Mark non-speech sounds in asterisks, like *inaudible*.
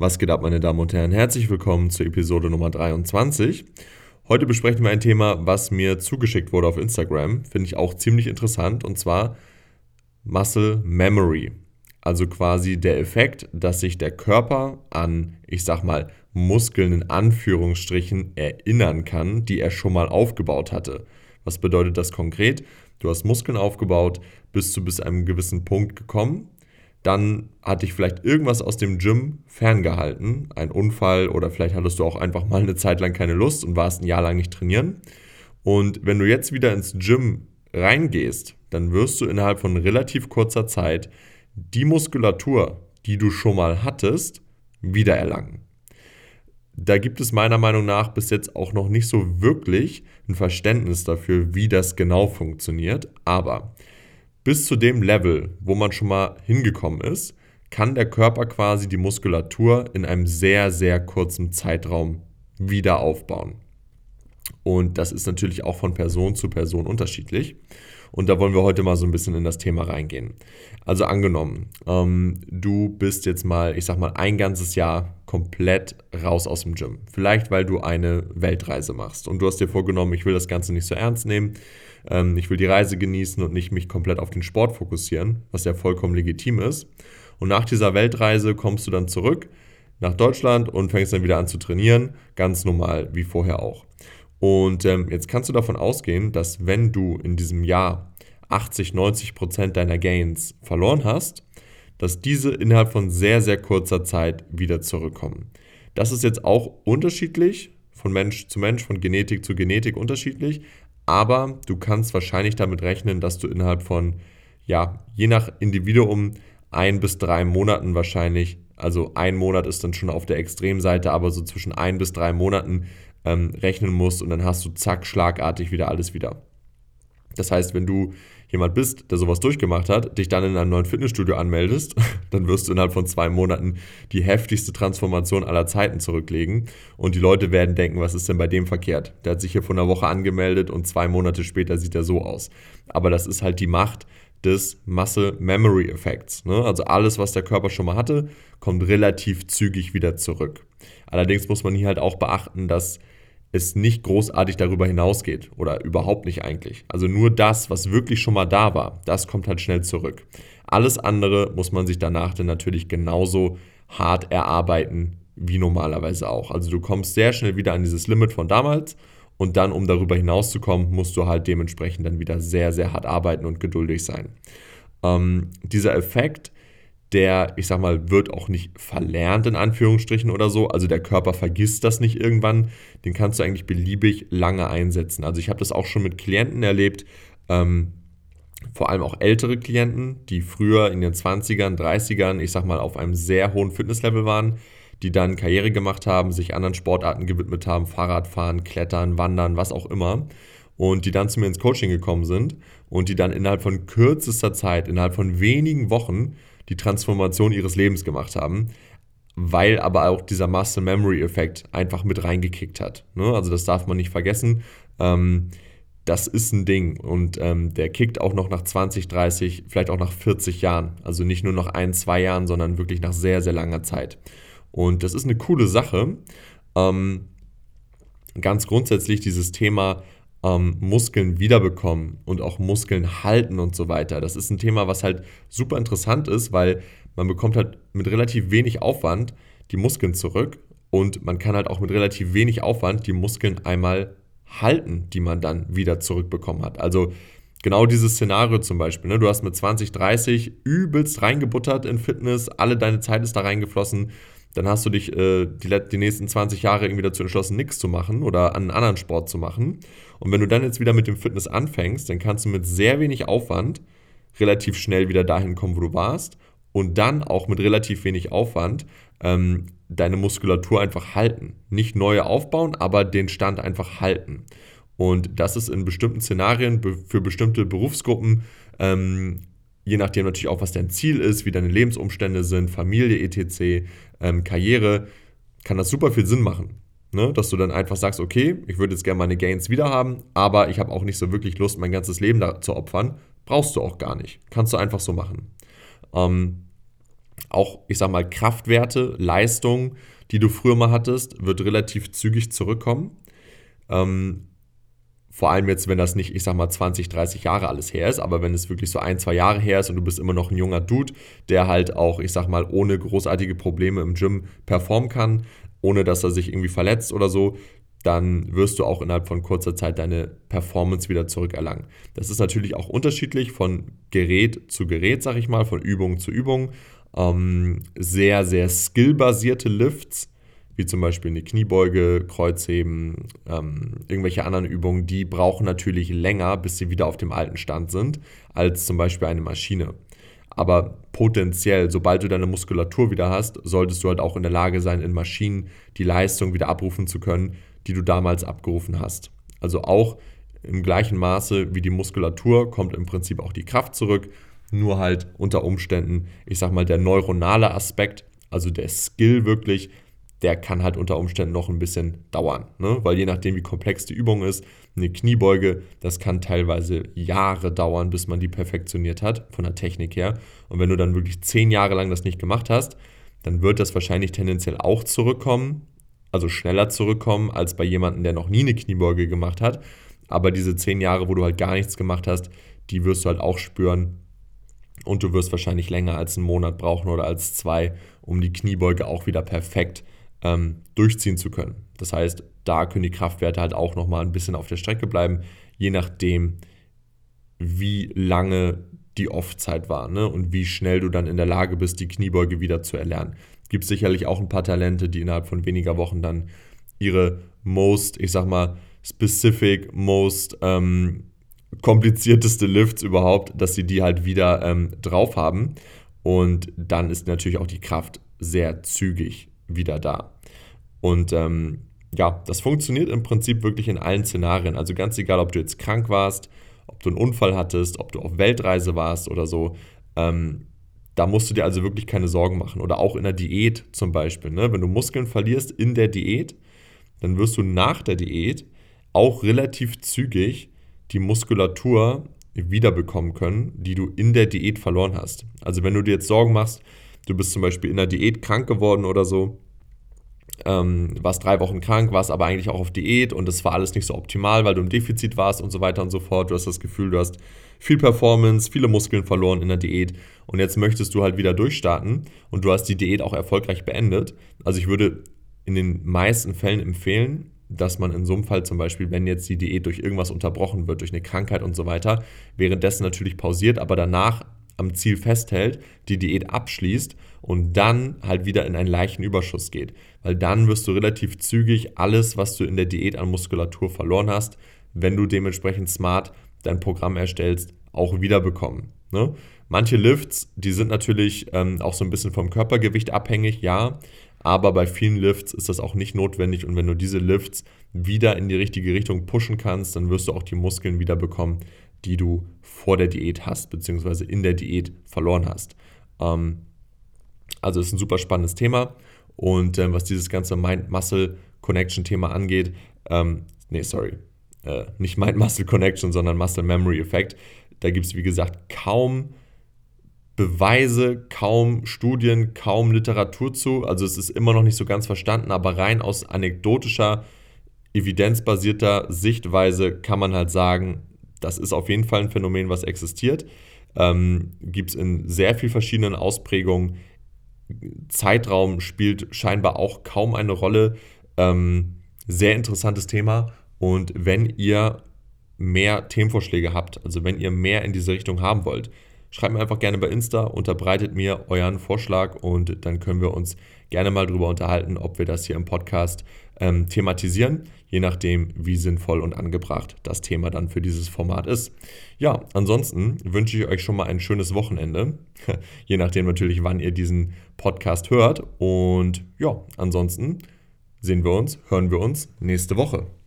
Was geht ab, meine Damen und Herren? Herzlich willkommen zur Episode Nummer 23. Heute besprechen wir ein Thema, was mir zugeschickt wurde auf Instagram. Finde ich auch ziemlich interessant und zwar Muscle Memory. Also quasi der Effekt, dass sich der Körper an, ich sag mal, Muskeln in Anführungsstrichen erinnern kann, die er schon mal aufgebaut hatte. Was bedeutet das konkret? Du hast Muskeln aufgebaut, bist du bis einem gewissen Punkt gekommen dann hat dich vielleicht irgendwas aus dem Gym ferngehalten, ein Unfall oder vielleicht hattest du auch einfach mal eine Zeit lang keine Lust und warst ein Jahr lang nicht trainieren. Und wenn du jetzt wieder ins Gym reingehst, dann wirst du innerhalb von relativ kurzer Zeit die Muskulatur, die du schon mal hattest, wiedererlangen. Da gibt es meiner Meinung nach bis jetzt auch noch nicht so wirklich ein Verständnis dafür, wie das genau funktioniert. Aber bis zu dem Level, wo man schon mal hingekommen ist, kann der Körper quasi die Muskulatur in einem sehr, sehr kurzen Zeitraum wieder aufbauen. Und das ist natürlich auch von Person zu Person unterschiedlich. Und da wollen wir heute mal so ein bisschen in das Thema reingehen. Also angenommen, ähm, du bist jetzt mal, ich sag mal, ein ganzes Jahr komplett raus aus dem Gym. Vielleicht, weil du eine Weltreise machst und du hast dir vorgenommen, ich will das Ganze nicht so ernst nehmen. Ähm, ich will die Reise genießen und nicht mich komplett auf den Sport fokussieren, was ja vollkommen legitim ist. Und nach dieser Weltreise kommst du dann zurück nach Deutschland und fängst dann wieder an zu trainieren, ganz normal wie vorher auch. Und ähm, jetzt kannst du davon ausgehen, dass wenn du in diesem Jahr 80, 90 Prozent deiner Gains verloren hast, dass diese innerhalb von sehr, sehr kurzer Zeit wieder zurückkommen. Das ist jetzt auch unterschiedlich, von Mensch zu Mensch, von Genetik zu Genetik unterschiedlich, aber du kannst wahrscheinlich damit rechnen, dass du innerhalb von, ja, je nach Individuum ein bis drei Monaten wahrscheinlich, also ein Monat ist dann schon auf der Extremseite, aber so zwischen ein bis drei Monaten ähm, rechnen musst und dann hast du zack, schlagartig wieder alles wieder. Das heißt, wenn du jemand bist, der sowas durchgemacht hat, dich dann in einem neuen Fitnessstudio anmeldest, *laughs* dann wirst du innerhalb von zwei Monaten die heftigste Transformation aller Zeiten zurücklegen. Und die Leute werden denken, was ist denn bei dem verkehrt? Der hat sich hier vor einer Woche angemeldet und zwei Monate später sieht er so aus. Aber das ist halt die Macht des Muscle Memory Effekts. Ne? Also alles, was der Körper schon mal hatte, kommt relativ zügig wieder zurück. Allerdings muss man hier halt auch beachten, dass es nicht großartig darüber hinausgeht oder überhaupt nicht eigentlich. Also nur das, was wirklich schon mal da war, das kommt halt schnell zurück. Alles andere muss man sich danach dann natürlich genauso hart erarbeiten wie normalerweise auch. Also du kommst sehr schnell wieder an dieses Limit von damals und dann, um darüber hinauszukommen, musst du halt dementsprechend dann wieder sehr, sehr hart arbeiten und geduldig sein. Ähm, dieser Effekt der, ich sag mal, wird auch nicht verlernt in Anführungsstrichen oder so. Also der Körper vergisst das nicht irgendwann. Den kannst du eigentlich beliebig lange einsetzen. Also ich habe das auch schon mit Klienten erlebt, ähm, vor allem auch ältere Klienten, die früher in den 20ern, 30ern, ich sag mal, auf einem sehr hohen Fitnesslevel waren, die dann Karriere gemacht haben, sich anderen Sportarten gewidmet haben, Fahrradfahren, Klettern, Wandern, was auch immer. Und die dann zu mir ins Coaching gekommen sind und die dann innerhalb von kürzester Zeit, innerhalb von wenigen Wochen die Transformation ihres Lebens gemacht haben, weil aber auch dieser Muscle Memory Effekt einfach mit reingekickt hat. Ne? Also das darf man nicht vergessen. Ähm, das ist ein Ding und ähm, der kickt auch noch nach 20, 30, vielleicht auch nach 40 Jahren. Also nicht nur nach ein, zwei Jahren, sondern wirklich nach sehr, sehr langer Zeit. Und das ist eine coole Sache. Ähm, ganz grundsätzlich dieses Thema ähm, Muskeln wiederbekommen und auch Muskeln halten und so weiter. Das ist ein Thema, was halt super interessant ist, weil man bekommt halt mit relativ wenig Aufwand die Muskeln zurück und man kann halt auch mit relativ wenig Aufwand die Muskeln einmal halten, die man dann wieder zurückbekommen hat. Also genau dieses Szenario zum Beispiel. Ne? Du hast mit 20, 30 übelst reingebuttert in Fitness, alle deine Zeit ist da reingeflossen dann hast du dich äh, die, die nächsten 20 Jahre irgendwie dazu entschlossen, nichts zu machen oder einen anderen Sport zu machen. Und wenn du dann jetzt wieder mit dem Fitness anfängst, dann kannst du mit sehr wenig Aufwand relativ schnell wieder dahin kommen, wo du warst und dann auch mit relativ wenig Aufwand ähm, deine Muskulatur einfach halten. Nicht neue aufbauen, aber den Stand einfach halten. Und das ist in bestimmten Szenarien für bestimmte Berufsgruppen ähm, je nachdem natürlich auch, was dein Ziel ist, wie deine Lebensumstände sind, Familie, etc., ähm, Karriere, kann das super viel Sinn machen. Ne? Dass du dann einfach sagst, okay, ich würde jetzt gerne meine Gains wieder haben, aber ich habe auch nicht so wirklich Lust, mein ganzes Leben da zu opfern. Brauchst du auch gar nicht. Kannst du einfach so machen. Ähm, auch, ich sag mal, Kraftwerte, Leistung, die du früher mal hattest, wird relativ zügig zurückkommen. Ähm, vor allem jetzt, wenn das nicht, ich sag mal, 20, 30 Jahre alles her ist, aber wenn es wirklich so ein, zwei Jahre her ist und du bist immer noch ein junger Dude, der halt auch, ich sag mal, ohne großartige Probleme im Gym performen kann, ohne dass er sich irgendwie verletzt oder so, dann wirst du auch innerhalb von kurzer Zeit deine Performance wieder zurückerlangen. Das ist natürlich auch unterschiedlich von Gerät zu Gerät, sag ich mal, von Übung zu Übung. Ähm, sehr, sehr skillbasierte Lifts wie zum Beispiel eine Kniebeuge, Kreuzheben, ähm, irgendwelche anderen Übungen, die brauchen natürlich länger, bis sie wieder auf dem alten Stand sind, als zum Beispiel eine Maschine. Aber potenziell, sobald du deine Muskulatur wieder hast, solltest du halt auch in der Lage sein, in Maschinen die Leistung wieder abrufen zu können, die du damals abgerufen hast. Also auch im gleichen Maße wie die Muskulatur kommt im Prinzip auch die Kraft zurück, nur halt unter Umständen, ich sag mal, der neuronale Aspekt, also der Skill wirklich, der kann halt unter Umständen noch ein bisschen dauern. Ne? Weil je nachdem, wie komplex die Übung ist, eine Kniebeuge, das kann teilweise Jahre dauern, bis man die perfektioniert hat, von der Technik her. Und wenn du dann wirklich zehn Jahre lang das nicht gemacht hast, dann wird das wahrscheinlich tendenziell auch zurückkommen, also schneller zurückkommen als bei jemandem, der noch nie eine Kniebeuge gemacht hat. Aber diese zehn Jahre, wo du halt gar nichts gemacht hast, die wirst du halt auch spüren. Und du wirst wahrscheinlich länger als einen Monat brauchen oder als zwei, um die Kniebeuge auch wieder perfekt ähm, durchziehen zu können. Das heißt, da können die Kraftwerte halt auch nochmal ein bisschen auf der Strecke bleiben, je nachdem, wie lange die Off-Zeit war ne? und wie schnell du dann in der Lage bist, die Kniebeuge wieder zu erlernen. Gibt es sicherlich auch ein paar Talente, die innerhalb von weniger Wochen dann ihre most, ich sag mal, specific, most ähm, komplizierteste Lifts überhaupt, dass sie die halt wieder ähm, drauf haben. Und dann ist natürlich auch die Kraft sehr zügig wieder da. Und ähm, ja, das funktioniert im Prinzip wirklich in allen Szenarien. Also ganz egal, ob du jetzt krank warst, ob du einen Unfall hattest, ob du auf Weltreise warst oder so. Ähm, da musst du dir also wirklich keine Sorgen machen. Oder auch in der Diät zum Beispiel. Ne? Wenn du Muskeln verlierst in der Diät, dann wirst du nach der Diät auch relativ zügig die Muskulatur wiederbekommen können, die du in der Diät verloren hast. Also wenn du dir jetzt Sorgen machst, du bist zum Beispiel in der Diät krank geworden oder so, ähm, warst drei Wochen krank, warst aber eigentlich auch auf Diät und es war alles nicht so optimal, weil du im Defizit warst und so weiter und so fort. Du hast das Gefühl, du hast viel Performance, viele Muskeln verloren in der Diät und jetzt möchtest du halt wieder durchstarten und du hast die Diät auch erfolgreich beendet. Also ich würde in den meisten Fällen empfehlen, dass man in so einem Fall zum Beispiel, wenn jetzt die Diät durch irgendwas unterbrochen wird, durch eine Krankheit und so weiter, währenddessen natürlich pausiert, aber danach am Ziel festhält, die Diät abschließt und dann halt wieder in einen leichten Überschuss geht. Weil dann wirst du relativ zügig alles, was du in der Diät an Muskulatur verloren hast, wenn du dementsprechend smart dein Programm erstellst, auch wiederbekommen. Ne? Manche Lifts, die sind natürlich ähm, auch so ein bisschen vom Körpergewicht abhängig, ja, aber bei vielen Lifts ist das auch nicht notwendig und wenn du diese Lifts wieder in die richtige Richtung pushen kannst, dann wirst du auch die Muskeln wieder bekommen, die du vor der Diät hast, beziehungsweise in der Diät verloren hast. Ähm, also ist ein super spannendes Thema. Und ähm, was dieses ganze Mind-Muscle-Connection-Thema angeht, ähm, nee, sorry, äh, nicht Mind-Muscle-Connection, sondern Muscle-Memory-Effekt, da gibt es, wie gesagt, kaum Beweise, kaum Studien, kaum Literatur zu. Also es ist immer noch nicht so ganz verstanden, aber rein aus anekdotischer, evidenzbasierter Sichtweise kann man halt sagen, das ist auf jeden Fall ein Phänomen, was existiert. Ähm, Gibt es in sehr vielen verschiedenen Ausprägungen. Zeitraum spielt scheinbar auch kaum eine Rolle. Ähm, sehr interessantes Thema. Und wenn ihr mehr Themenvorschläge habt, also wenn ihr mehr in diese Richtung haben wollt, schreibt mir einfach gerne bei Insta, unterbreitet mir euren Vorschlag und dann können wir uns gerne mal darüber unterhalten, ob wir das hier im Podcast ähm, thematisieren, je nachdem, wie sinnvoll und angebracht das Thema dann für dieses Format ist. Ja, ansonsten wünsche ich euch schon mal ein schönes Wochenende, *laughs* je nachdem natürlich, wann ihr diesen Podcast hört. Und ja, ansonsten sehen wir uns, hören wir uns nächste Woche.